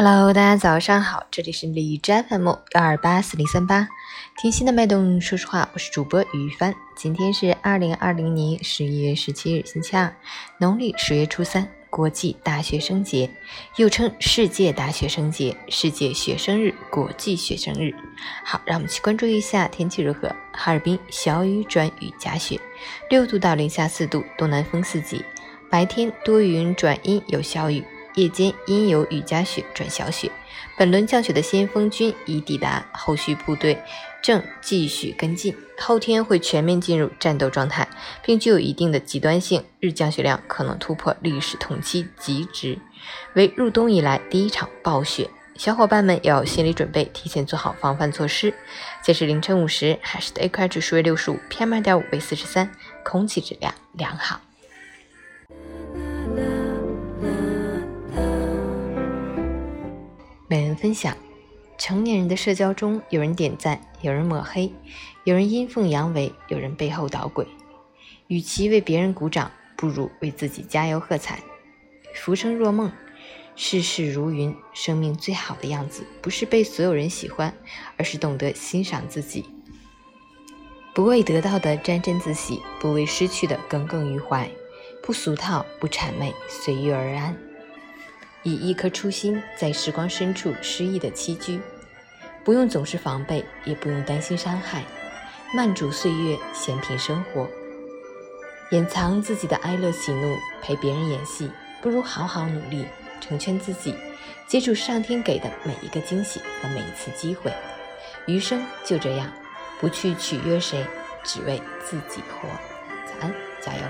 Hello，大家早上好，这里是李斋 FM 幺二八四零三八，听心的脉动。说实话，我是主播于帆。今天是二零二零年十一月十七日，星期二，农历十月初三，国际大学生节，又称世界大学生节、世界学生日、国际学生日。好，让我们去关注一下天气如何。哈尔滨小雨转雨夹雪，六度到零下四度，东南风四级，白天多云转阴有小雨。夜间阴有雨夹雪转小雪，本轮降雪的先锋军已抵达，后续部队正继续跟进。后天会全面进入战斗状态，并具有一定的极端性，日降雪量可能突破历史同期极值，为入冬以来第一场暴雪。小伙伴们要有心理准备，提前做好防范措施。截至凌晨五时，海市的 AQI 指数为六十五，PM 二点五为四十三，空气质量良好。每人分享：成年人的社交中，有人点赞，有人抹黑，有人阴奉阳违，有人背后捣鬼。与其为别人鼓掌，不如为自己加油喝彩。浮生若梦，世事如云。生命最好的样子，不是被所有人喜欢，而是懂得欣赏自己。不为得到的沾沾自喜，不为失去的耿耿于怀，不俗套，不谄媚，随遇而安。以一颗初心，在时光深处诗意的栖居，不用总是防备，也不用担心伤害，慢煮岁月，闲品生活。掩藏自己的哀乐喜怒，陪别人演戏，不如好好努力，成全自己，接住上天给的每一个惊喜和每一次机会。余生就这样，不去取悦谁，只为自己活。早安，加油！